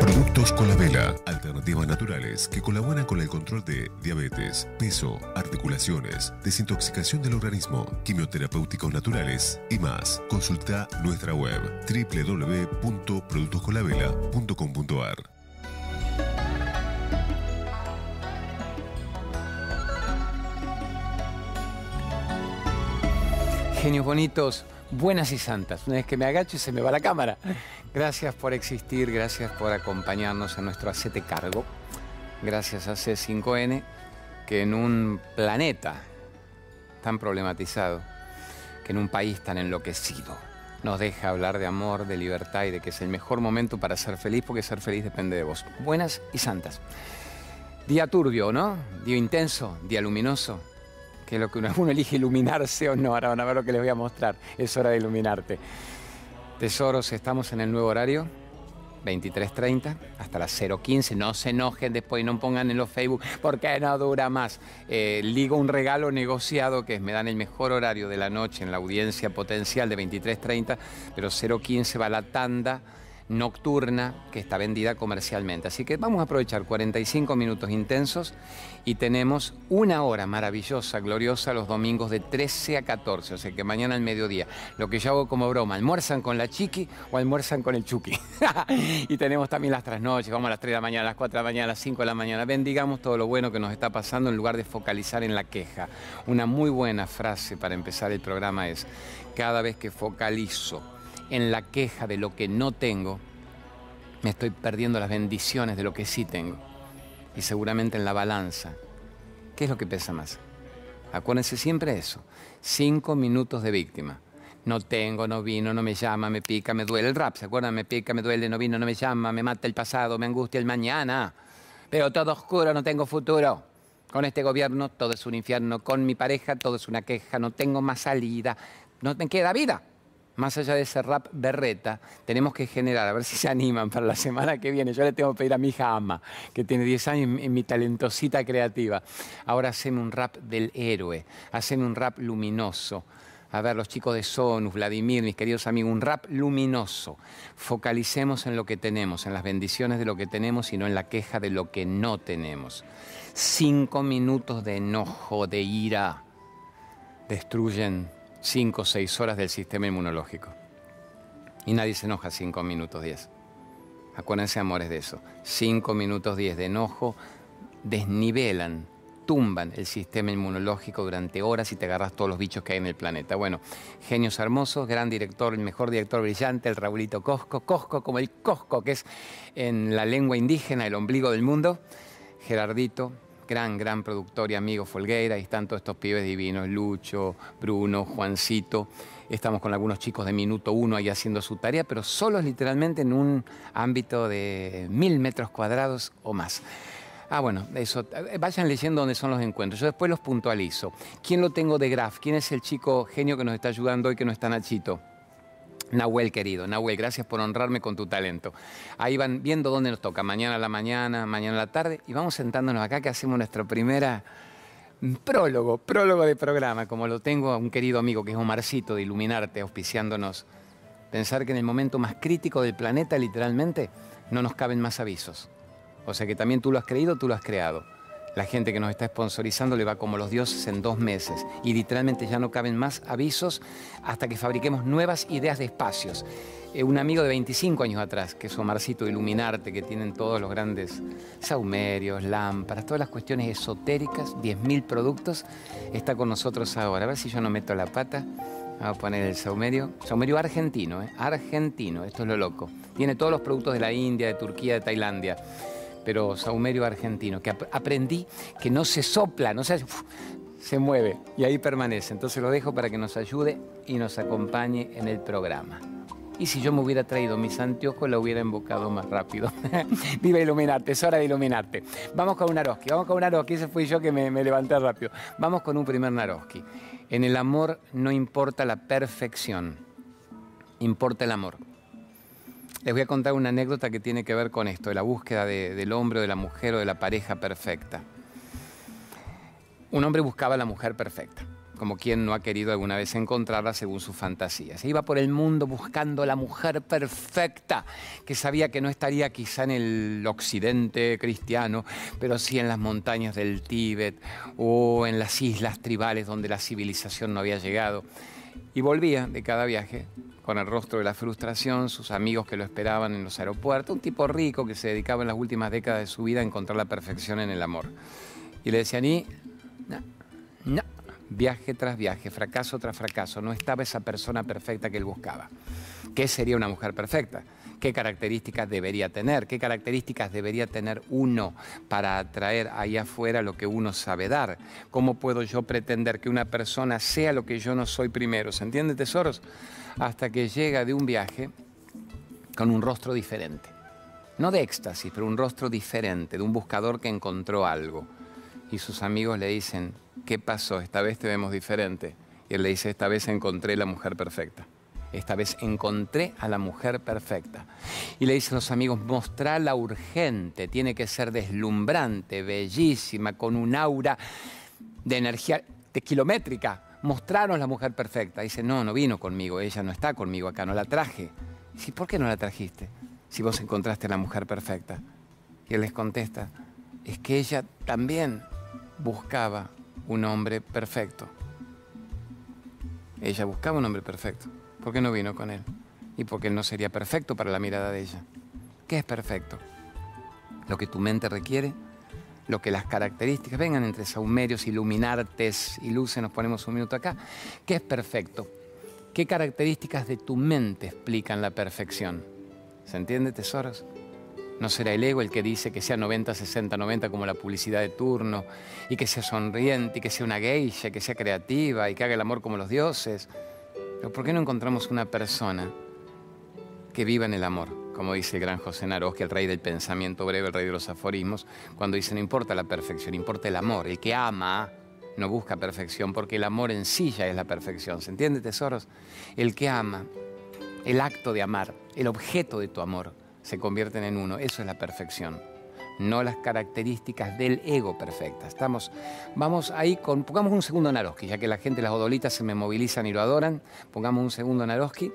Productos Colabela, alternativas naturales que colaboran con el control de diabetes, peso, articulaciones, desintoxicación del organismo, quimioterapéuticos naturales y más. Consulta nuestra web www.productoscolabela.com.ar. Genios bonitos, buenas y santas. Una vez que me agacho se me va la cámara. Gracias por existir, gracias por acompañarnos en nuestro Hacete Cargo. Gracias a C5N, que en un planeta tan problematizado, que en un país tan enloquecido, nos deja hablar de amor, de libertad y de que es el mejor momento para ser feliz, porque ser feliz depende de vos. Buenas y santas. Día turbio, ¿no? Día intenso, día luminoso, que lo que uno, elige iluminarse o no. Ahora van a ver lo que les voy a mostrar. Es hora de iluminarte. Tesoros, estamos en el nuevo horario. 23.30 hasta las 0.15. No se enojen después, no pongan en los Facebook porque no dura más. Eh, ligo un regalo negociado que es, me dan el mejor horario de la noche en la audiencia potencial de 23.30, pero 0.15 va la tanda nocturna que está vendida comercialmente. Así que vamos a aprovechar 45 minutos intensos y tenemos una hora maravillosa, gloriosa los domingos de 13 a 14, o sea que mañana al mediodía. Lo que yo hago como broma, almuerzan con la chiqui o almuerzan con el chuki. y tenemos también las trasnoches, vamos a las 3 de la mañana, a las 4 de la mañana, a las 5 de la mañana. Bendigamos todo lo bueno que nos está pasando en lugar de focalizar en la queja. Una muy buena frase para empezar el programa es, cada vez que focalizo en la queja de lo que no tengo, me estoy perdiendo las bendiciones de lo que sí tengo. Y seguramente en la balanza, ¿qué es lo que pesa más? Acuérdense siempre eso. Cinco minutos de víctima. No tengo, no vino, no me llama, me pica, me duele. El rap, ¿se acuerdan? Me pica, me duele, no vino, no me llama, me mata el pasado, me angustia el mañana. Pero todo oscuro, no tengo futuro. Con este gobierno todo es un infierno. Con mi pareja todo es una queja. No tengo más salida. No me queda vida más allá de ese rap berreta, tenemos que generar, a ver si se animan para la semana que viene. Yo le tengo que pedir a mi hija Ama, que tiene 10 años, en mi talentosita creativa. Ahora haceme un rap del héroe, haceme un rap luminoso. A ver, los chicos de Sonus, Vladimir, mis queridos amigos, un rap luminoso. Focalicemos en lo que tenemos, en las bendiciones de lo que tenemos y no en la queja de lo que no tenemos. Cinco minutos de enojo, de ira, destruyen 5 o 6 horas del sistema inmunológico. Y nadie se enoja 5 minutos 10. Acuérdense, amores, de eso. 5 minutos 10 de enojo desnivelan, tumban el sistema inmunológico durante horas y te agarras todos los bichos que hay en el planeta. Bueno, genios hermosos, gran director, el mejor director brillante, el Raulito Cosco, Cosco como el Cosco, que es en la lengua indígena el ombligo del mundo. Gerardito, gran, gran productor y amigo Folgueira, y están todos estos pibes divinos, Lucho, Bruno, Juancito. Estamos con algunos chicos de minuto uno ahí haciendo su tarea, pero solos literalmente en un ámbito de mil metros cuadrados o más. Ah, bueno, eso. Vayan leyendo dónde son los encuentros. Yo después los puntualizo. ¿Quién lo tengo de Graf? ¿Quién es el chico genio que nos está ayudando hoy que no está Nachito? Nahuel querido, Nahuel, gracias por honrarme con tu talento. Ahí van viendo dónde nos toca, mañana a la mañana, mañana a la tarde, y vamos sentándonos acá que hacemos nuestra primera prólogo, prólogo de programa, como lo tengo a un querido amigo que es Omarcito de Iluminarte, auspiciándonos. Pensar que en el momento más crítico del planeta, literalmente, no nos caben más avisos. O sea que también tú lo has creído, tú lo has creado. La gente que nos está sponsorizando le va como los dioses en dos meses y literalmente ya no caben más avisos hasta que fabriquemos nuevas ideas de espacios. Eh, un amigo de 25 años atrás, que es Omarcito Iluminarte, que tienen todos los grandes saumerios, lámparas, todas las cuestiones esotéricas, 10.000 productos, está con nosotros ahora. A ver si yo no meto la pata. Vamos a poner el saumerio. Saumerio argentino, ¿eh? argentino, esto es lo loco. Tiene todos los productos de la India, de Turquía, de Tailandia pero saumerio argentino, que aprendí que no se sopla, no se, se mueve y ahí permanece. Entonces lo dejo para que nos ayude y nos acompañe en el programa. Y si yo me hubiera traído mis anteojos, lo hubiera invocado más rápido. Viva iluminarte, es hora de iluminarte. Vamos con un Naroski, vamos con un Naroski, ese fui yo que me, me levanté rápido. Vamos con un primer Naroski. En el amor no importa la perfección, importa el amor. Les voy a contar una anécdota que tiene que ver con esto, de la búsqueda del hombre o de la mujer o de la pareja perfecta. Un hombre buscaba la mujer perfecta. como quien no ha querido alguna vez encontrarla según sus fantasías. Se iba por el mundo buscando la mujer perfecta, que sabía que no estaría quizá en el occidente cristiano, pero sí en las montañas del Tíbet o en las islas tribales donde la civilización no había llegado. Y volvía de cada viaje con el rostro de la frustración, sus amigos que lo esperaban en los aeropuertos, un tipo rico que se dedicaba en las últimas décadas de su vida a encontrar la perfección en el amor. Y le decían, y, no, no, viaje tras viaje, fracaso tras fracaso, no estaba esa persona perfecta que él buscaba. ¿Qué sería una mujer perfecta? ¿Qué características debería tener? ¿Qué características debería tener uno para atraer ahí afuera lo que uno sabe dar? ¿Cómo puedo yo pretender que una persona sea lo que yo no soy primero? ¿Se entiende, tesoros? Hasta que llega de un viaje con un rostro diferente. No de éxtasis, pero un rostro diferente, de un buscador que encontró algo. Y sus amigos le dicen, ¿qué pasó? Esta vez te vemos diferente. Y él le dice, esta vez encontré la mujer perfecta. Esta vez encontré a la mujer perfecta. Y le dicen los amigos, mostrarla urgente, tiene que ser deslumbrante, bellísima, con un aura de energía de kilométrica. Mostraron la mujer perfecta. Dice, no, no vino conmigo, ella no está conmigo acá, no la traje. Dice, ¿por qué no la trajiste? Si vos encontraste a la mujer perfecta. Y él les contesta, es que ella también buscaba un hombre perfecto. Ella buscaba un hombre perfecto. ¿Por qué no vino con él? Y porque él no sería perfecto para la mirada de ella. ¿Qué es perfecto? Lo que tu mente requiere, lo que las características, vengan entre saumerios, iluminartes y luces, nos ponemos un minuto acá. ¿Qué es perfecto? ¿Qué características de tu mente explican la perfección? ¿Se entiende, tesoros? No será el ego el que dice que sea 90, 60, 90 como la publicidad de turno, y que sea sonriente, y que sea una geisha, que sea creativa, y que haga el amor como los dioses. Pero ¿por qué no encontramos una persona que viva en el amor? Como dice el gran José Naroski, el rey del pensamiento breve, el rey de los aforismos, cuando dice no importa la perfección, importa el amor. El que ama no busca perfección, porque el amor en sí ya es la perfección. ¿Se entiende, tesoros? El que ama, el acto de amar, el objeto de tu amor, se convierten en uno. Eso es la perfección no las características del ego perfectas. Estamos, vamos ahí con, pongamos un segundo Naroski, ya que la gente, las odolitas se me movilizan y lo adoran, pongamos un segundo Naroski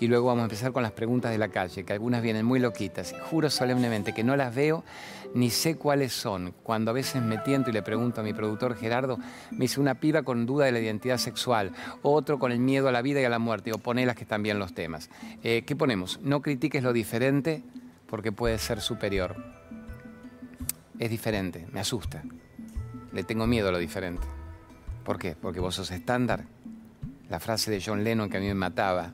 y luego vamos a empezar con las preguntas de la calle, que algunas vienen muy loquitas. Juro solemnemente que no las veo ni sé cuáles son. Cuando a veces me tiento y le pregunto a mi productor Gerardo, me dice una piba con duda de la identidad sexual, otro con el miedo a la vida y a la muerte, o las que están bien los temas. Eh, ¿Qué ponemos? No critiques lo diferente porque puede ser superior es diferente, me asusta. Le tengo miedo a lo diferente. ¿Por qué? Porque vos sos estándar. La frase de John Lennon que a mí me mataba.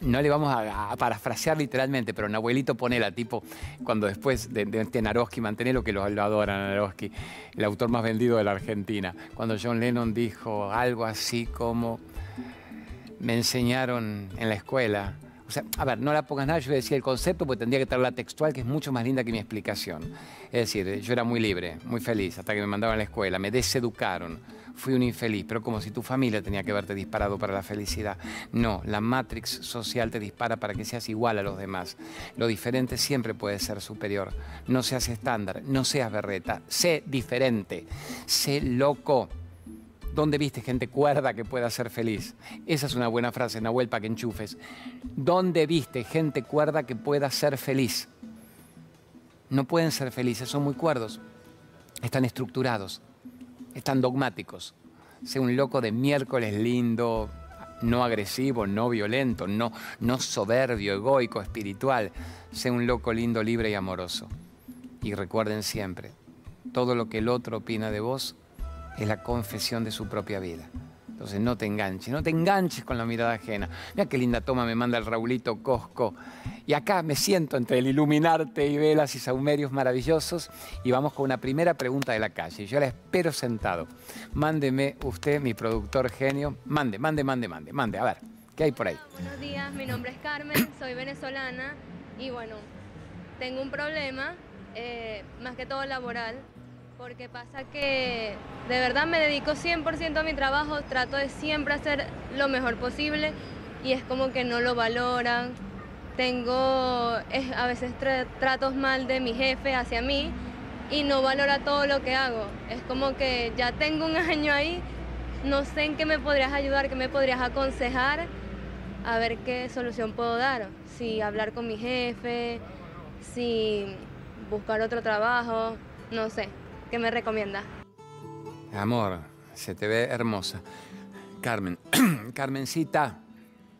No le vamos a, parafrasear literalmente, pero un abuelito ponela, tipo, cuando después de, de, de mantenelo que lo, lo adora Naroski, el autor más vendido de la Argentina, cuando John Lennon dijo algo así como, me enseñaron en la escuela a ver, no la pongas nada, yo decía el concepto porque tendría que tener la textual, que es mucho más linda que mi explicación. Es decir, yo era muy libre, muy feliz, hasta que me mandaban a la escuela, me deseducaron, fui un infeliz, pero como si tu familia tenía que haberte disparado para la felicidad. No, la matrix social te dispara para que seas igual a los demás. Lo diferente siempre puede ser superior. No seas estándar, no seas berreta, sé diferente, sé loco. ¿Dónde viste gente cuerda que pueda ser feliz? Esa es una buena frase, Nahuel, para que enchufes. ¿Dónde viste gente cuerda que pueda ser feliz? No pueden ser felices, son muy cuerdos. Están estructurados, están dogmáticos. Sé un loco de miércoles lindo, no agresivo, no violento, no, no soberbio, egoico, espiritual. Sé un loco lindo, libre y amoroso. Y recuerden siempre, todo lo que el otro opina de vos es la confesión de su propia vida. Entonces no te enganches, no te enganches con la mirada ajena. Mira qué linda toma me manda el Raulito Cosco. Y acá me siento entre el iluminarte y velas y saumerios maravillosos y vamos con una primera pregunta de la calle. Yo la espero sentado. Mándeme usted, mi productor genio. Mande, mande, mande, mande, mande. A ver, ¿qué hay por ahí? buenos días, mi nombre es Carmen, soy venezolana y bueno, tengo un problema, eh, más que todo laboral porque pasa que de verdad me dedico 100% a mi trabajo, trato de siempre hacer lo mejor posible y es como que no lo valoran. Tengo a veces tratos mal de mi jefe hacia mí y no valora todo lo que hago. Es como que ya tengo un año ahí no sé en qué me podrías ayudar, qué me podrías aconsejar, a ver qué solución puedo dar. Si hablar con mi jefe, si buscar otro trabajo, no sé. ¿Qué me recomienda? Amor, se te ve hermosa. Carmen, Carmencita.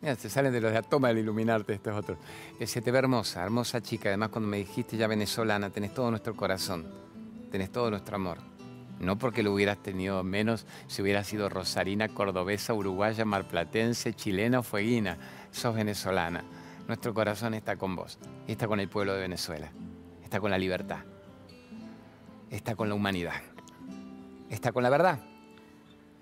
Mira, se salen de los de Atoma del iluminarte, estos otros. Que se te ve hermosa, hermosa chica. Además, cuando me dijiste ya venezolana, tenés todo nuestro corazón, tenés todo nuestro amor. No porque lo hubieras tenido menos si hubieras sido rosarina, cordobesa, uruguaya, marplatense, chilena o fueguina. Sos venezolana. Nuestro corazón está con vos. Está con el pueblo de Venezuela. Está con la libertad. Está con la humanidad. Está con la verdad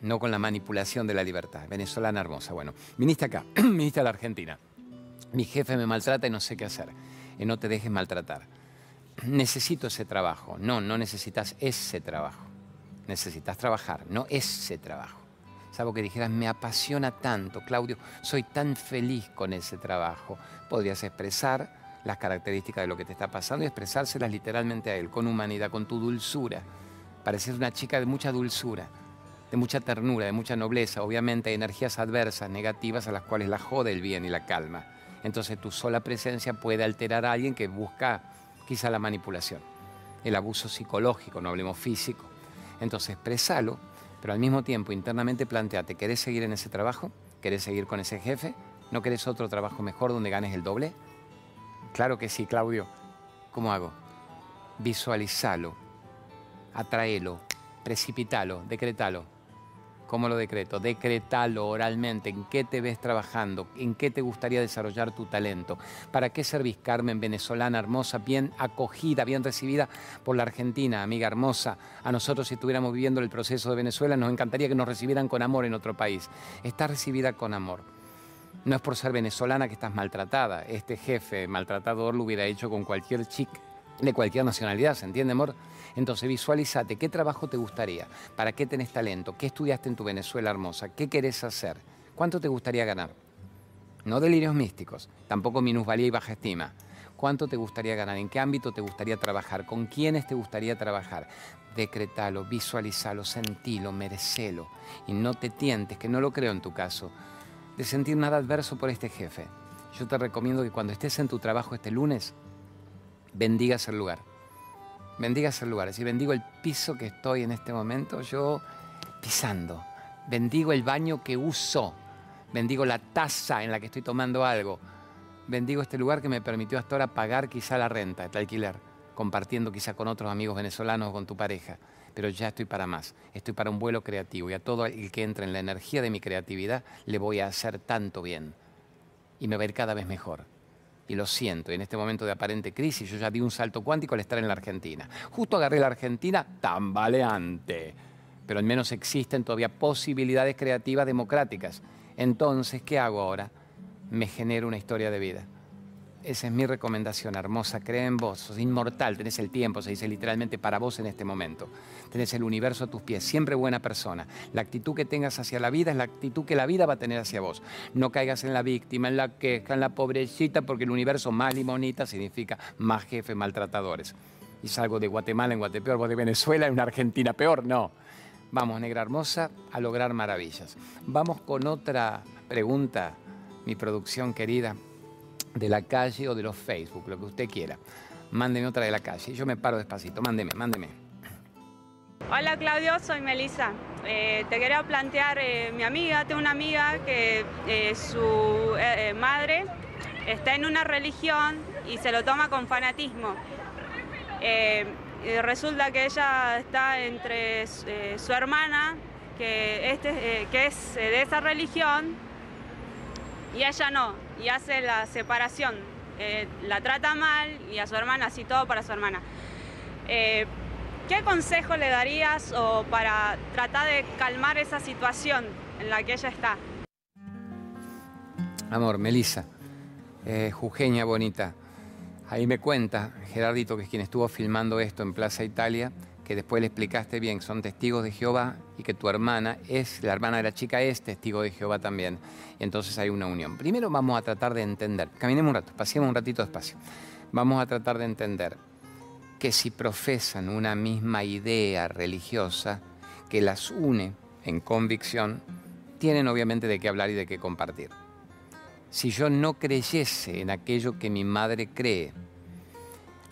no con la manipulación de la libertad. Venezolana hermosa. Bueno, viniste acá, viniste a la Argentina. Mi jefe me maltrata y no sé qué hacer. Y no te dejes maltratar. Necesito ese trabajo. No, no necesitas ese trabajo. Necesitas trabajar, no ese trabajo. Salvo que dijeras, me apasiona tanto, Claudio, soy tan feliz con ese trabajo. Podrías expresar las características de lo que te está pasando y expresárselas literalmente a él, con humanidad, con tu dulzura. Pareces una chica de mucha dulzura de mucha ternura, de mucha nobleza. Obviamente hay energías adversas, negativas, a las cuales la jode el bien y la calma. Entonces tu sola presencia puede alterar a alguien que busca quizá la manipulación, el abuso psicológico, no hablemos físico. Entonces expresalo, pero al mismo tiempo internamente planteate, ¿querés seguir en ese trabajo? ¿Querés seguir con ese jefe? ¿No querés otro trabajo mejor donde ganes el doble? Claro que sí, Claudio. ¿Cómo hago? Visualizalo, atraelo, precipitalo, decretalo ¿Cómo lo decreto? Decretalo oralmente. ¿En qué te ves trabajando? ¿En qué te gustaría desarrollar tu talento? ¿Para qué servís, Carmen, venezolana, hermosa, bien acogida, bien recibida por la Argentina, amiga hermosa? A nosotros, si estuviéramos viviendo el proceso de Venezuela, nos encantaría que nos recibieran con amor en otro país. Estás recibida con amor. No es por ser venezolana que estás maltratada. Este jefe maltratador lo hubiera hecho con cualquier chic de cualquier nacionalidad, ¿se entiende, amor? Entonces visualízate, ¿qué trabajo te gustaría? ¿Para qué tenés talento? ¿Qué estudiaste en tu Venezuela hermosa? ¿Qué querés hacer? ¿Cuánto te gustaría ganar? No delirios místicos, tampoco minusvalía y baja estima. ¿Cuánto te gustaría ganar? ¿En qué ámbito te gustaría trabajar? ¿Con quiénes te gustaría trabajar? Decretalo, visualizalo, sentilo, merecelo. Y no te tientes, que no lo creo en tu caso, de sentir nada adverso por este jefe. Yo te recomiendo que cuando estés en tu trabajo este lunes, bendigas el lugar bendigas el lugar. Decir, bendigo el piso que estoy en este momento, yo pisando. Bendigo el baño que uso. Bendigo la taza en la que estoy tomando algo. Bendigo este lugar que me permitió hasta ahora pagar quizá la renta, el alquiler, compartiendo quizá con otros amigos venezolanos o con tu pareja. Pero ya estoy para más. Estoy para un vuelo creativo y a todo el que entre en la energía de mi creatividad le voy a hacer tanto bien. Y me va a ir cada vez mejor y lo siento, en este momento de aparente crisis yo ya di un salto cuántico al estar en la Argentina. Justo agarré la Argentina tambaleante, pero al menos existen todavía posibilidades creativas democráticas. Entonces, ¿qué hago ahora? Me genero una historia de vida. Esa es mi recomendación, hermosa. Cree en vos, sos inmortal, tenés el tiempo, se dice literalmente para vos en este momento. Tenés el universo a tus pies, siempre buena persona. La actitud que tengas hacia la vida es la actitud que la vida va a tener hacia vos. No caigas en la víctima, en la queja, en la pobrecita, porque el universo más limonita significa más jefes maltratadores. Y salgo de Guatemala en Guatepeor, vos de Venezuela en una Argentina peor, no. Vamos, negra hermosa, a lograr maravillas. Vamos con otra pregunta, mi producción querida de la calle o de los Facebook, lo que usted quiera. Mándeme otra de la calle. Yo me paro despacito. Mándeme, mándeme. Hola Claudio, soy Melissa. Eh, te quería plantear, eh, mi amiga, tengo una amiga que eh, su madre está en una religión y se lo toma con fanatismo. resulta que ella está entre su hermana, que, este, que es de esa religión, y ella no, y hace la separación. Eh, la trata mal y a su hermana, así todo para su hermana. Eh, ¿Qué consejo le darías o para tratar de calmar esa situación en la que ella está? Amor, Melissa, eh, Jujeña bonita. Ahí me cuenta Gerardito, que es quien estuvo filmando esto en Plaza Italia, que después le explicaste bien, son testigos de Jehová y que tu hermana es, la hermana de la chica es testigo de Jehová también. Y entonces hay una unión. Primero vamos a tratar de entender, caminemos un rato, pasemos un ratito despacio. Vamos a tratar de entender que si profesan una misma idea religiosa que las une en convicción, tienen obviamente de qué hablar y de qué compartir. Si yo no creyese en aquello que mi madre cree,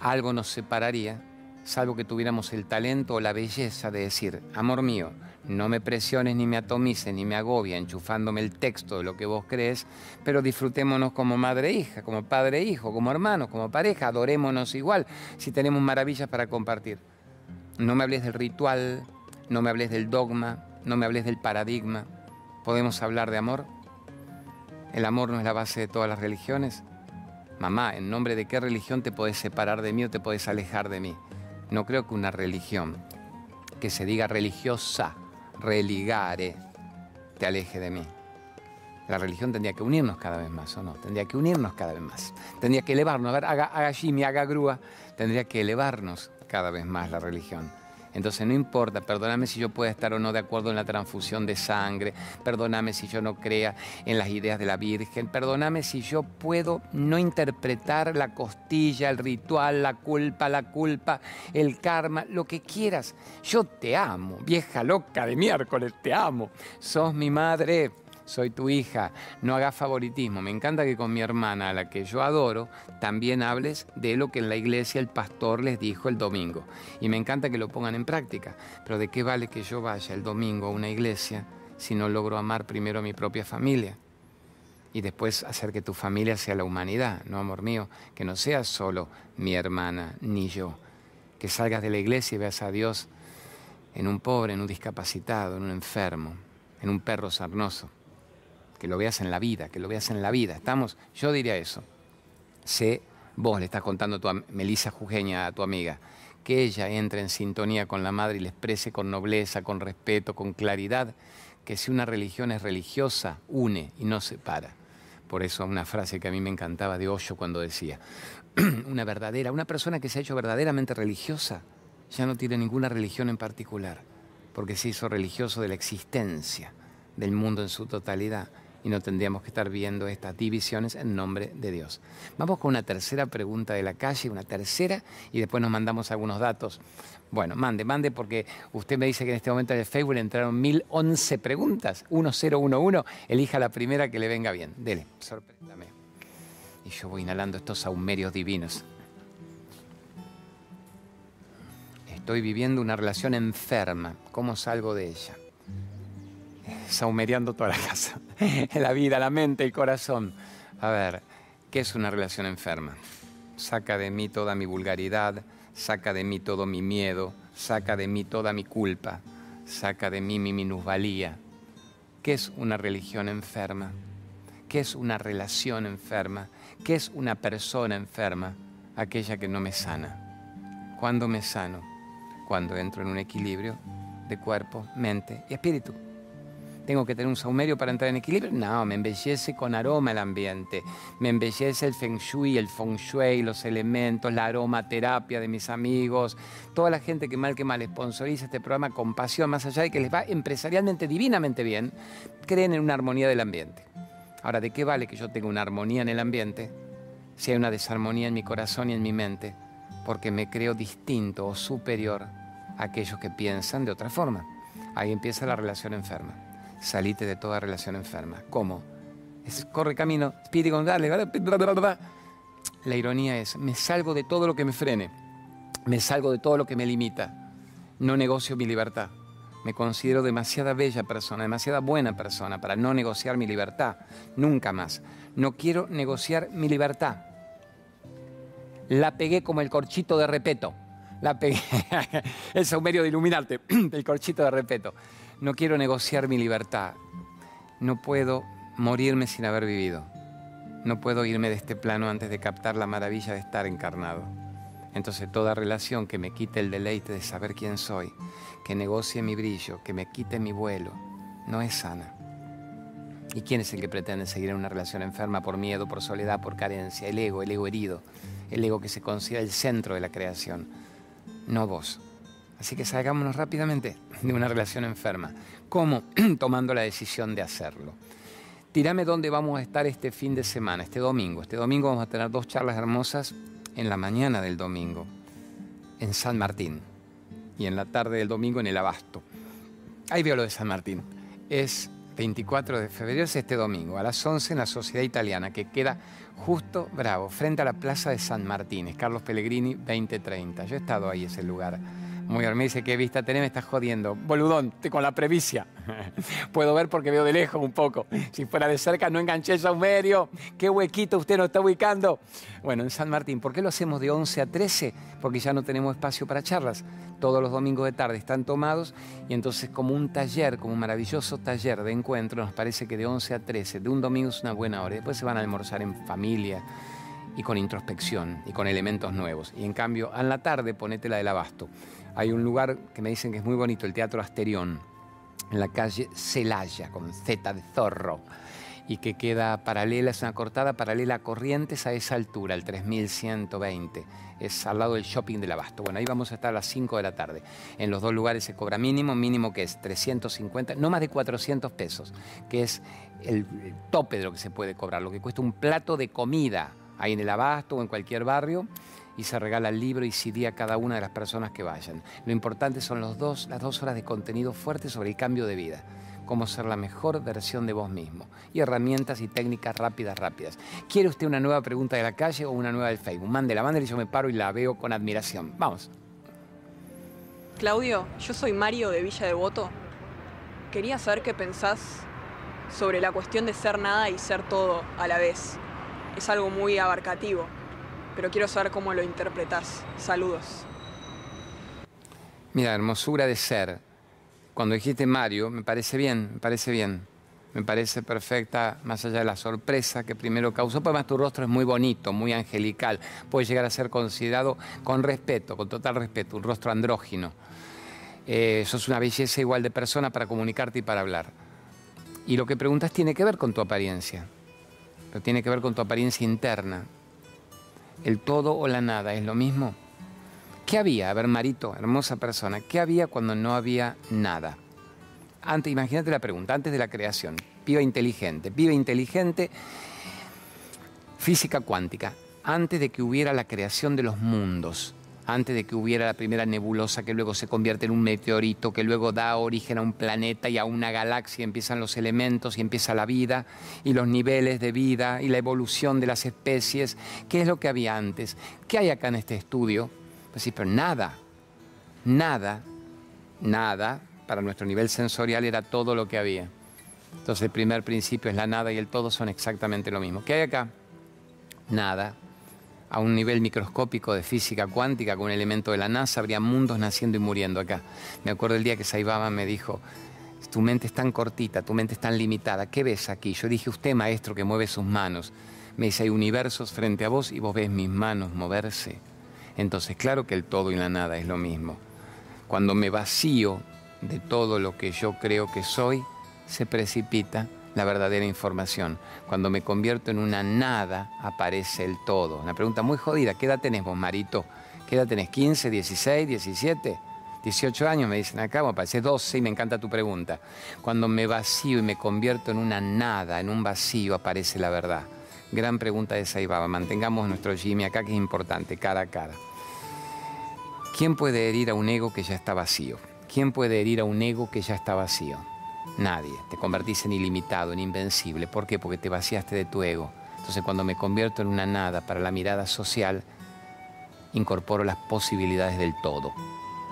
algo nos separaría, salvo que tuviéramos el talento o la belleza de decir, amor mío, no me presiones ni me atomices ni me agobia enchufándome el texto de lo que vos crees, pero disfrutémonos como madre e hija, como padre e hijo, como hermanos, como pareja, adorémonos igual si tenemos maravillas para compartir. No me hables del ritual, no me hables del dogma, no me hables del paradigma. ¿Podemos hablar de amor? ¿El amor no es la base de todas las religiones? Mamá, ¿en nombre de qué religión te podés separar de mí o te podés alejar de mí? No creo que una religión que se diga religiosa religare, te aleje de mí. La religión tendría que unirnos cada vez más, ¿o no? Tendría que unirnos cada vez más. Tendría que elevarnos. A ver, haga, haga Jimmy, haga grúa. Tendría que elevarnos cada vez más la religión. Entonces no importa, perdóname si yo pueda estar o no de acuerdo en la transfusión de sangre, perdóname si yo no crea en las ideas de la Virgen, perdóname si yo puedo no interpretar la costilla, el ritual, la culpa, la culpa, el karma, lo que quieras. Yo te amo, vieja loca de miércoles, te amo. Sos mi madre soy tu hija, no hagas favoritismo. Me encanta que con mi hermana, a la que yo adoro, también hables de lo que en la iglesia el pastor les dijo el domingo. Y me encanta que lo pongan en práctica. Pero ¿de qué vale que yo vaya el domingo a una iglesia si no logro amar primero a mi propia familia? Y después hacer que tu familia sea la humanidad, no amor mío, que no seas solo mi hermana ni yo. Que salgas de la iglesia y veas a Dios en un pobre, en un discapacitado, en un enfermo, en un perro sarnoso que lo veas en la vida, que lo veas en la vida. Estamos, yo diría eso. Sé, vos le estás contando a tu Melisa Jujeña, a tu amiga, que ella entre en sintonía con la madre y le exprese con nobleza, con respeto, con claridad, que si una religión es religiosa, une y no separa. Por eso una frase que a mí me encantaba de Osho cuando decía, una verdadera, una persona que se ha hecho verdaderamente religiosa, ya no tiene ninguna religión en particular, porque se hizo religioso de la existencia del mundo en su totalidad y no tendríamos que estar viendo estas divisiones en nombre de Dios. Vamos con una tercera pregunta de la calle, una tercera, y después nos mandamos algunos datos. Bueno, mande, mande, porque usted me dice que en este momento en el Facebook entraron 1011 preguntas, 1011, elija la primera que le venga bien. Dele, sorpréndame. Y yo voy inhalando estos saumerios divinos. Estoy viviendo una relación enferma. ¿Cómo salgo de ella? Saumereando toda la casa. la vida, la mente, el corazón. A ver, ¿qué es una relación enferma? Saca de mí toda mi vulgaridad, saca de mí todo mi miedo, saca de mí toda mi culpa, saca de mí mi minusvalía. ¿Qué es una religión enferma? ¿Qué es una relación enferma? ¿Qué es una persona enferma? Aquella que no me sana. ¿Cuándo me sano? Cuando entro en un equilibrio de cuerpo, mente y espíritu tengo que tener un saumerio para entrar en equilibrio. No, me embellece con aroma el ambiente. Me embellece el feng shui, el feng shui, los elementos, la aromaterapia de mis amigos, toda la gente que mal que mal sponsoriza este programa con pasión, más allá de que les va empresarialmente divinamente bien, creen en una armonía del ambiente. Ahora, ¿de qué vale que yo tenga una armonía en el ambiente si hay una desarmonía en mi corazón y en mi mente? Porque me creo distinto o superior a aquellos que piensan de otra forma. Ahí empieza la relación enferma salite de toda relación enferma. ¿Cómo? Es, corre camino, espíritu, dale, la ironía es, me salgo de todo lo que me frene, me salgo de todo lo que me limita, no negocio mi libertad. Me considero demasiada bella persona, demasiada buena persona para no negociar mi libertad, nunca más. No quiero negociar mi libertad. La pegué como el corchito de repeto. La pegué, el saumerio de iluminarte, el corchito de repeto. No quiero negociar mi libertad. No puedo morirme sin haber vivido. No puedo irme de este plano antes de captar la maravilla de estar encarnado. Entonces toda relación que me quite el deleite de saber quién soy, que negocie mi brillo, que me quite mi vuelo, no es sana. ¿Y quién es el que pretende seguir en una relación enferma por miedo, por soledad, por carencia? El ego, el ego herido, el ego que se considera el centro de la creación. No vos. Así que salgámonos rápidamente de una relación enferma. ¿Cómo? Tomando la decisión de hacerlo. Tírame dónde vamos a estar este fin de semana, este domingo. Este domingo vamos a tener dos charlas hermosas en la mañana del domingo, en San Martín, y en la tarde del domingo en el Abasto. ahí veo lo de San Martín. Es 24 de febrero, es este domingo, a las 11 en la Sociedad Italiana, que queda justo, bravo, frente a la Plaza de San Martín. Es Carlos Pellegrini 2030. Yo he estado ahí, ese lugar. Muy bien, me dice, ¿qué vista tenés? Me estás jodiendo. Boludón, con la previcia. Puedo ver porque veo de lejos un poco. Si fuera de cerca no enganché a medio. ¿Qué huequito usted nos está ubicando? Bueno, en San Martín, ¿por qué lo hacemos de 11 a 13? Porque ya no tenemos espacio para charlas. Todos los domingos de tarde están tomados y entonces como un taller, como un maravilloso taller de encuentro, nos parece que de 11 a 13, de un domingo es una buena hora. Después se van a almorzar en familia y con introspección y con elementos nuevos. Y en cambio, a la tarde ponete la del abasto. Hay un lugar que me dicen que es muy bonito, el Teatro Asterión, en la calle Celaya, con Z de zorro, y que queda paralela, es una cortada paralela a Corrientes a esa altura, el 3120. Es al lado del shopping del Abasto. Bueno, ahí vamos a estar a las 5 de la tarde. En los dos lugares se cobra mínimo, mínimo que es 350, no más de 400 pesos, que es el tope de lo que se puede cobrar, lo que cuesta un plato de comida ahí en el Abasto o en cualquier barrio y se regala el libro y CD a cada una de las personas que vayan. Lo importante son las dos horas de contenido fuerte sobre el cambio de vida, cómo ser la mejor versión de vos mismo y herramientas y técnicas rápidas, rápidas. ¿Quiere usted una nueva pregunta de la calle o una nueva del Facebook? Mándela, mándela y yo me paro y la veo con admiración. Vamos. Claudio, yo soy Mario de Villa Devoto. Quería saber qué pensás sobre la cuestión de ser nada y ser todo a la vez. Es algo muy abarcativo pero quiero saber cómo lo interpretas. Saludos. Mira, hermosura de ser. Cuando dijiste Mario, me parece bien, me parece bien. Me parece perfecta, más allá de la sorpresa que primero causó, pues además tu rostro es muy bonito, muy angelical. Puede llegar a ser considerado con respeto, con total respeto, un rostro andrógino. Eh, sos una belleza igual de persona para comunicarte y para hablar. Y lo que preguntas tiene que ver con tu apariencia, pero tiene que ver con tu apariencia interna, el todo o la nada, ¿es lo mismo? ¿Qué había? A ver, Marito, hermosa persona, ¿qué había cuando no había nada? Antes, imagínate la pregunta, antes de la creación, piba inteligente, piba inteligente, física cuántica, antes de que hubiera la creación de los mundos, antes de que hubiera la primera nebulosa que luego se convierte en un meteorito, que luego da origen a un planeta y a una galaxia, empiezan los elementos y empieza la vida y los niveles de vida y la evolución de las especies. ¿Qué es lo que había antes? ¿Qué hay acá en este estudio? Pues sí, pero nada, nada, nada, para nuestro nivel sensorial era todo lo que había. Entonces el primer principio es la nada y el todo son exactamente lo mismo. ¿Qué hay acá? Nada a un nivel microscópico de física cuántica con un elemento de la NASA, habría mundos naciendo y muriendo acá. Me acuerdo el día que Saibaba me dijo, tu mente es tan cortita, tu mente es tan limitada, ¿qué ves aquí? Yo dije, usted maestro que mueve sus manos. Me dice, hay universos frente a vos y vos ves mis manos moverse. Entonces, claro que el todo y la nada es lo mismo. Cuando me vacío de todo lo que yo creo que soy, se precipita la verdadera información. Cuando me convierto en una nada, aparece el todo. Una pregunta muy jodida. ¿Qué edad tenés vos, Marito? ¿Qué edad tenés? ¿15, 16, 17? 18 años me dicen acá, me parece 12 y me encanta tu pregunta. Cuando me vacío y me convierto en una nada, en un vacío, aparece la verdad. Gran pregunta de Saibaba. Mantengamos nuestro Jimmy acá, que es importante, cara a cara. ¿Quién puede herir a un ego que ya está vacío? ¿Quién puede herir a un ego que ya está vacío? Nadie. Te convertís en ilimitado, en invencible. ¿Por qué? Porque te vaciaste de tu ego. Entonces cuando me convierto en una nada para la mirada social, incorporo las posibilidades del todo.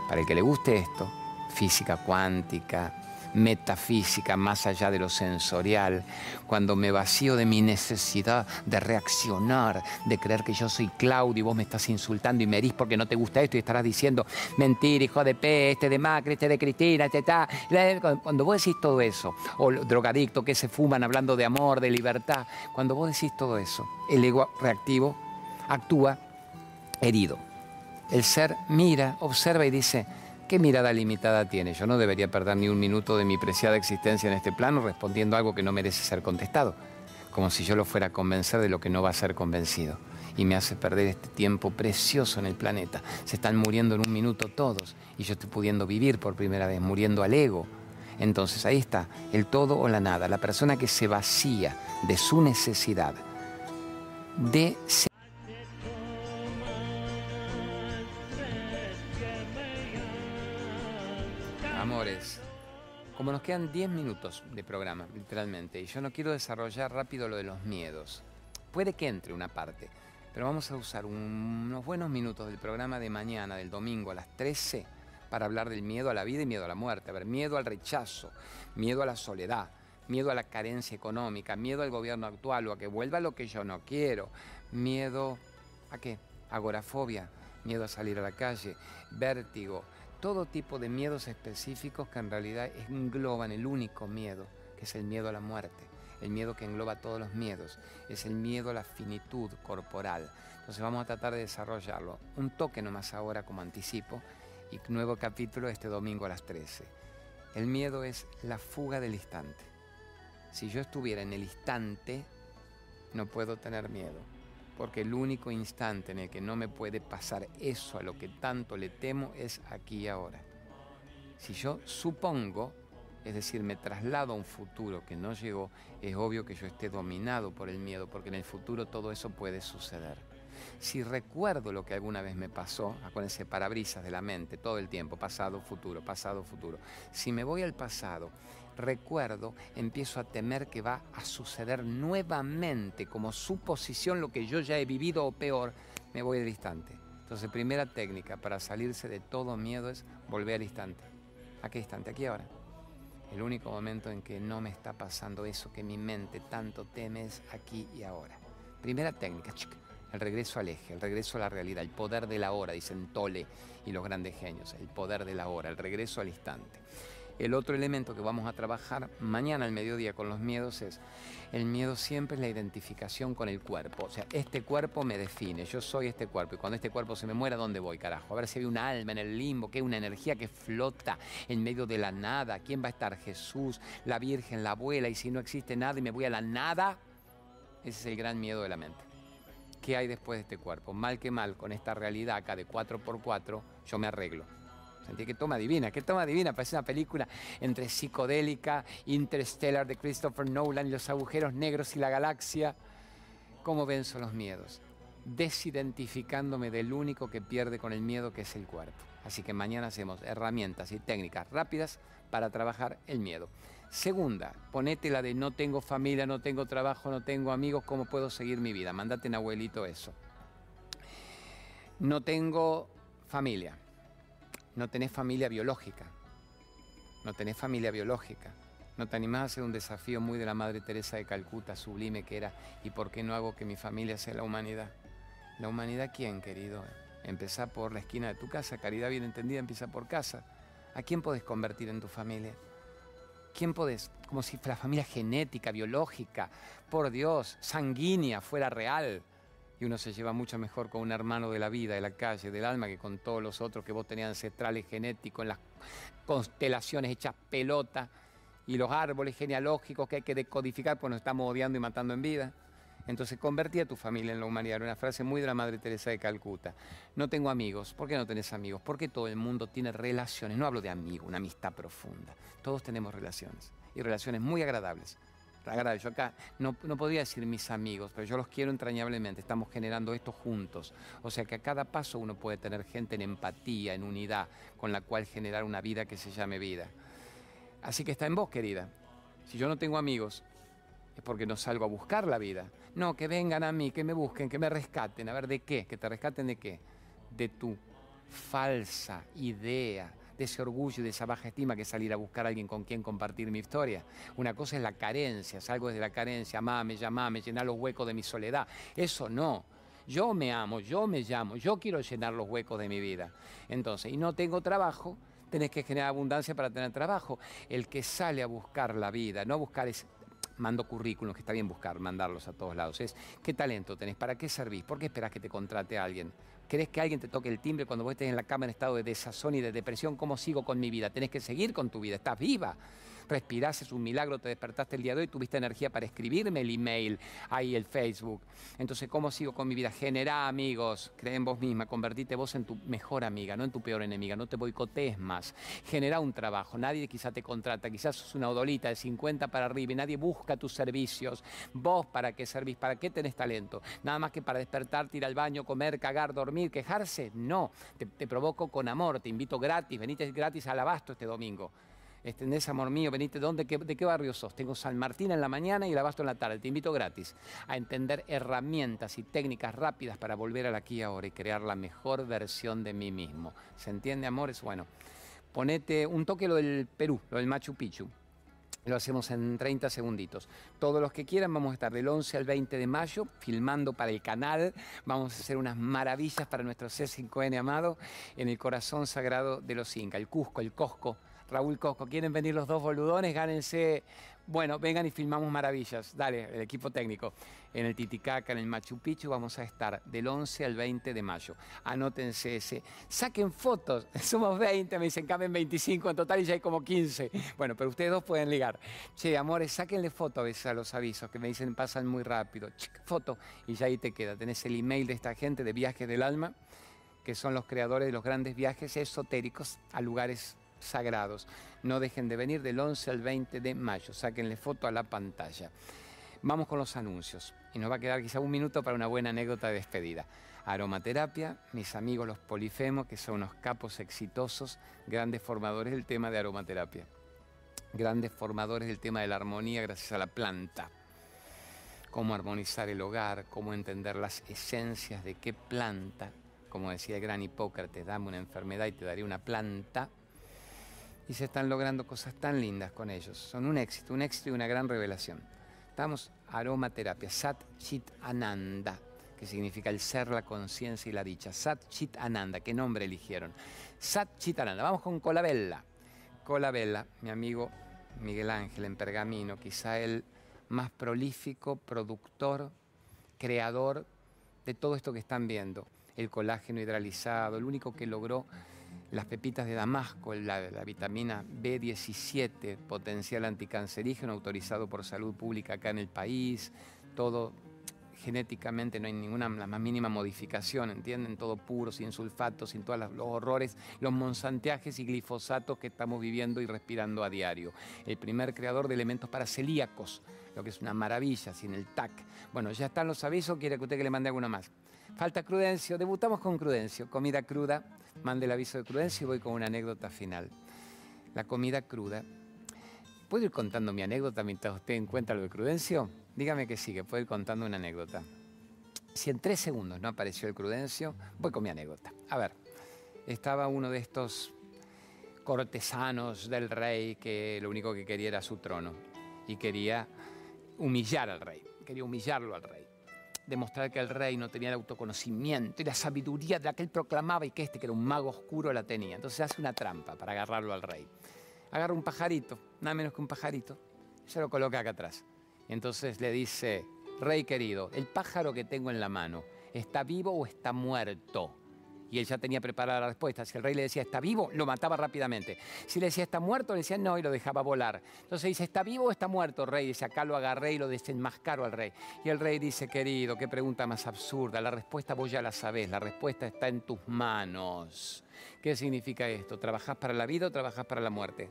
Para el que le guste esto, física cuántica, metafísica más allá de lo sensorial, cuando me vacío de mi necesidad de reaccionar, de creer que yo soy Claudio y vos me estás insultando y me herís porque no te gusta esto y estarás diciendo, mentira, hijo de P, este de Macri, este de Cristina, este está. Cuando vos decís todo eso, o drogadicto que se fuman hablando de amor, de libertad, cuando vos decís todo eso, el ego reactivo actúa herido. El ser mira, observa y dice, ¿Qué mirada limitada tiene? Yo no debería perder ni un minuto de mi preciada existencia en este plano respondiendo algo que no merece ser contestado, como si yo lo fuera a convencer de lo que no va a ser convencido. Y me hace perder este tiempo precioso en el planeta. Se están muriendo en un minuto todos y yo estoy pudiendo vivir por primera vez, muriendo al ego. Entonces ahí está, el todo o la nada, la persona que se vacía de su necesidad de Como nos quedan 10 minutos de programa, literalmente, y yo no quiero desarrollar rápido lo de los miedos, puede que entre una parte, pero vamos a usar unos buenos minutos del programa de mañana, del domingo a las 13, para hablar del miedo a la vida y miedo a la muerte. A ver, miedo al rechazo, miedo a la soledad, miedo a la carencia económica, miedo al gobierno actual o a que vuelva lo que yo no quiero, miedo a qué? Agorafobia, miedo a salir a la calle, vértigo, todo tipo de miedos específicos que en realidad engloban el único miedo, que es el miedo a la muerte el miedo que engloba todos los miedos, es el miedo a la finitud corporal. Entonces vamos a tratar de desarrollarlo. Un toque nomás ahora como anticipo y nuevo capítulo este domingo a las 13. El miedo es la fuga del instante. Si yo estuviera en el instante, no puedo tener miedo, porque el único instante en el que no me puede pasar eso a lo que tanto le temo es aquí y ahora. Si yo supongo es decir, me traslado a un futuro que no llegó, es obvio que yo esté dominado por el miedo, porque en el futuro todo eso puede suceder. Si recuerdo lo que alguna vez me pasó, ese parabrisas de la mente todo el tiempo, pasado, futuro, pasado, futuro. Si me voy al pasado, recuerdo, empiezo a temer que va a suceder nuevamente como suposición lo que yo ya he vivido o peor, me voy al instante. Entonces, primera técnica para salirse de todo miedo es volver al instante. ¿A qué instante? Aquí ahora. El único momento en que no me está pasando eso que mi mente tanto teme es aquí y ahora. Primera técnica, el regreso al eje, el regreso a la realidad, el poder de la hora, dicen Tole y los grandes genios, el poder de la hora, el regreso al instante. El otro elemento que vamos a trabajar mañana al mediodía con los miedos es, el miedo siempre es la identificación con el cuerpo. O sea, este cuerpo me define, yo soy este cuerpo y cuando este cuerpo se me muera, ¿dónde voy, carajo? A ver si hay un alma en el limbo, que hay una energía que flota en medio de la nada. ¿Quién va a estar? Jesús, la Virgen, la abuela, y si no existe nada y me voy a la nada, ese es el gran miedo de la mente. ¿Qué hay después de este cuerpo? Mal que mal, con esta realidad acá de 4x4, yo me arreglo Sentí que toma divina, que toma divina, parece una película entre psicodélica, interstellar de Christopher Nolan y los agujeros negros y la galaxia. ¿Cómo venzo los miedos? Desidentificándome del único que pierde con el miedo, que es el cuerpo. Así que mañana hacemos herramientas y técnicas rápidas para trabajar el miedo. Segunda, ponete la de no tengo familia, no tengo trabajo, no tengo amigos, ¿cómo puedo seguir mi vida? Mándate en abuelito eso. No tengo familia no tenés familia biológica. No tenés familia biológica. No te animás a hacer un desafío muy de la Madre Teresa de Calcuta, sublime que era, ¿y por qué no hago que mi familia sea la humanidad? ¿La humanidad quién, querido? Empezá por la esquina de tu casa, caridad bien entendida empieza por casa. ¿A quién podés convertir en tu familia? ¿Quién podés? Como si la familia genética, biológica, por Dios, sanguínea, fuera real y uno se lleva mucho mejor con un hermano de la vida, de la calle, del alma, que con todos los otros que vos tenías ancestrales genéticos, en las constelaciones hechas pelota y los árboles genealógicos que hay que decodificar porque nos estamos odiando y matando en vida. Entonces convertí a tu familia en la humanidad. Una frase muy de la Madre Teresa de Calcuta. No tengo amigos. ¿Por qué no tenés amigos? Porque todo el mundo tiene relaciones. No hablo de amigos, una amistad profunda. Todos tenemos relaciones. Y relaciones muy agradables. Yo acá no, no podría decir mis amigos, pero yo los quiero entrañablemente. Estamos generando esto juntos. O sea que a cada paso uno puede tener gente en empatía, en unidad, con la cual generar una vida que se llame vida. Así que está en vos, querida. Si yo no tengo amigos, es porque no salgo a buscar la vida. No, que vengan a mí, que me busquen, que me rescaten. A ver, ¿de qué? ¿Que te rescaten de qué? De tu falsa idea de ese orgullo y de esa baja estima que salir a buscar a alguien con quien compartir mi historia. Una cosa es la carencia, salgo desde la carencia, amame, llamame, llenar los huecos de mi soledad. Eso no. Yo me amo, yo me llamo, yo quiero llenar los huecos de mi vida. Entonces, y no tengo trabajo, tenés que generar abundancia para tener trabajo. El que sale a buscar la vida, no a buscar es mando currículums, que está bien buscar, mandarlos a todos lados. Es, ¿qué talento tenés? ¿Para qué servís? ¿Por qué esperás que te contrate alguien? ¿Querés que alguien te toque el timbre cuando vos estés en la cama en estado de desazón y de depresión? ¿Cómo sigo con mi vida? Tenés que seguir con tu vida, estás viva respirás, es un milagro, te despertaste el día de hoy, tuviste energía para escribirme el email, ahí el Facebook. Entonces, ¿cómo sigo con mi vida? Generá amigos, cree en vos misma, convertite vos en tu mejor amiga, no en tu peor enemiga, no te boicotees más. Genera un trabajo, nadie quizá te contrata, quizás sos una odolita de 50 para arriba y nadie busca tus servicios. ¿Vos para qué servís? ¿Para qué tenés talento? Nada más que para despertarte, ir al baño, comer, cagar, dormir, quejarse. No, te, te provoco con amor, te invito gratis, venite gratis al abasto este domingo. Extendés, amor mío, venite, ¿dónde, ¿de qué barrio sos? Tengo San Martín en la mañana y el Abasto en la tarde. Te invito gratis a entender herramientas y técnicas rápidas para volver al aquí y ahora y crear la mejor versión de mí mismo. ¿Se entiende, amores? Bueno, ponete un toque lo del Perú, lo del Machu Picchu. Lo hacemos en 30 segunditos. Todos los que quieran vamos a estar del 11 al 20 de mayo filmando para el canal. Vamos a hacer unas maravillas para nuestro C5N amado en el corazón sagrado de los Incas, el Cusco, el Cosco Raúl Cosco. ¿Quieren venir los dos boludones? Gánense. Bueno, vengan y filmamos maravillas. Dale, el equipo técnico. En el Titicaca, en el Machu Picchu, vamos a estar del 11 al 20 de mayo. Anótense ese. Saquen fotos. Somos 20, me dicen, caben 25 en total y ya hay como 15. Bueno, pero ustedes dos pueden ligar. Che, amores, sáquenle foto a veces a los avisos que me dicen pasan muy rápido. foto. Y ya ahí te queda. Tenés el email de esta gente de Viajes del Alma, que son los creadores de los grandes viajes esotéricos a lugares sagrados. No dejen de venir del 11 al 20 de mayo. Sáquenle foto a la pantalla. Vamos con los anuncios y nos va a quedar quizá un minuto para una buena anécdota de despedida. Aromaterapia, mis amigos los polifemos, que son unos capos exitosos, grandes formadores del tema de aromaterapia, grandes formadores del tema de la armonía gracias a la planta. Cómo armonizar el hogar, cómo entender las esencias de qué planta, como decía el gran Hipócrates, dame una enfermedad y te daré una planta y se están logrando cosas tan lindas con ellos. Son un éxito, un éxito y una gran revelación. Estamos aromaterapia, Sat Chit Ananda, que significa el ser, la conciencia y la dicha. Sat Chit Ananda, ¿qué nombre eligieron? Sat Chit Ananda. Vamos con Colabella. Colabella, mi amigo Miguel Ángel en Pergamino, quizá el más prolífico productor, creador de todo esto que están viendo. El colágeno hidralizado, el único que logró las pepitas de Damasco, la, vitamina B17, potencial anticancerígeno autorizado por salud pública acá en el país, todo genéticamente no hay ninguna la más mínima modificación, ¿entienden? Todo puro, sin sulfatos, sin todos los horrores, los monsanteajes y glifosatos que estamos viviendo y respirando a diario. El primer creador de elementos para celíacos, lo que es una maravilla, sin el TAC. Bueno, ya están los avisos, quiere que usted que le mande alguno más. Falta Crudencio, debutamos con Crudencio, comida cruda, mande el aviso de Crudencio y voy con una anécdota final. La comida cruda. ¿Puedo ir contando mi anécdota mientras usted encuentra lo de Crudencio? Dígame que sí, que puedo ir contando una anécdota. Si en tres segundos no apareció el Crudencio, voy con mi anécdota. A ver, estaba uno de estos cortesanos del rey que lo único que quería era su trono y quería humillar al rey, quería humillarlo al rey demostrar que el rey no tenía el autoconocimiento y la sabiduría de la que él proclamaba y que este, que era un mago oscuro, la tenía. Entonces hace una trampa para agarrarlo al rey. Agarra un pajarito, nada menos que un pajarito, y se lo coloca acá atrás. Entonces le dice, rey querido, el pájaro que tengo en la mano, ¿está vivo o está muerto? Y él ya tenía preparada la respuesta. Si el rey le decía está vivo, lo mataba rápidamente. Si le decía está muerto, le decía no y lo dejaba volar. Entonces dice está vivo o está muerto, rey. Dice acá lo agarré y lo desenmascaro al rey. Y el rey dice querido, qué pregunta más absurda. La respuesta vos ya la sabés. La respuesta está en tus manos. ¿Qué significa esto? ¿Trabajás para la vida o trabajás para la muerte?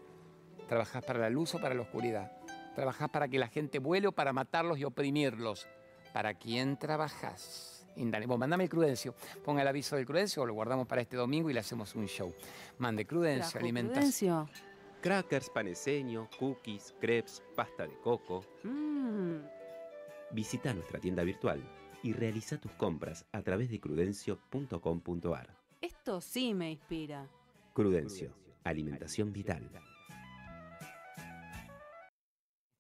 ¿Trabajás para la luz o para la oscuridad? ¿Trabajás para que la gente vuele o para matarlos y oprimirlos? ¿Para quién trabajás? Vos mandame el Crudencio, ponga el aviso del Crudencio, lo guardamos para este domingo y le hacemos un show. Mande Crudencio, alimentación. Crackers, paneseño, cookies, crepes, pasta de coco. Mm. Visita nuestra tienda virtual y realiza tus compras a través de crudencio.com.ar. Esto sí me inspira. Crudencio, alimentación vital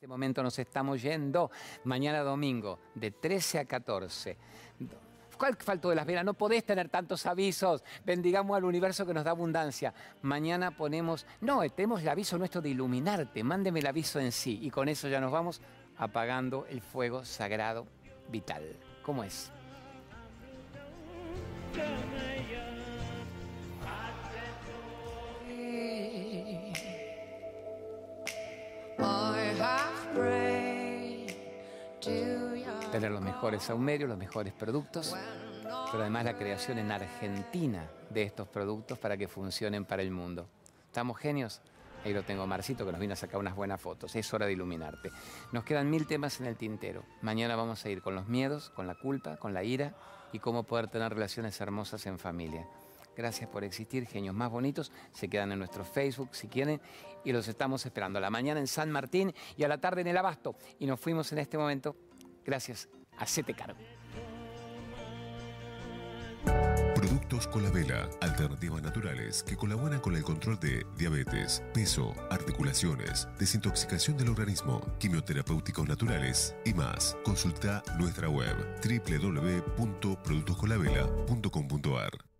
este momento nos estamos yendo. Mañana domingo, de 13 a 14. ¿Cuál faltó de las velas? No podés tener tantos avisos. Bendigamos al universo que nos da abundancia. Mañana ponemos. No, tenemos el aviso nuestro de iluminarte. Mándeme el aviso en sí. Y con eso ya nos vamos apagando el fuego sagrado vital. ¿Cómo es? Tener los mejores saumerios, los mejores productos, pero además la creación en Argentina de estos productos para que funcionen para el mundo. ¿Estamos genios? Ahí lo tengo, Marcito, que nos vino a sacar unas buenas fotos. Es hora de iluminarte. Nos quedan mil temas en el tintero. Mañana vamos a ir con los miedos, con la culpa, con la ira y cómo poder tener relaciones hermosas en familia. Gracias por existir, genios más bonitos. Se quedan en nuestro Facebook si quieren y los estamos esperando a la mañana en San Martín y a la tarde en el Abasto. Y nos fuimos en este momento gracias a Sete Cargo. Productos Colabela, alternativas naturales que colaboran con el control de diabetes, peso, articulaciones, desintoxicación del organismo, quimioterapéuticos naturales y más. Consulta nuestra web www.productoscolabela.com.ar.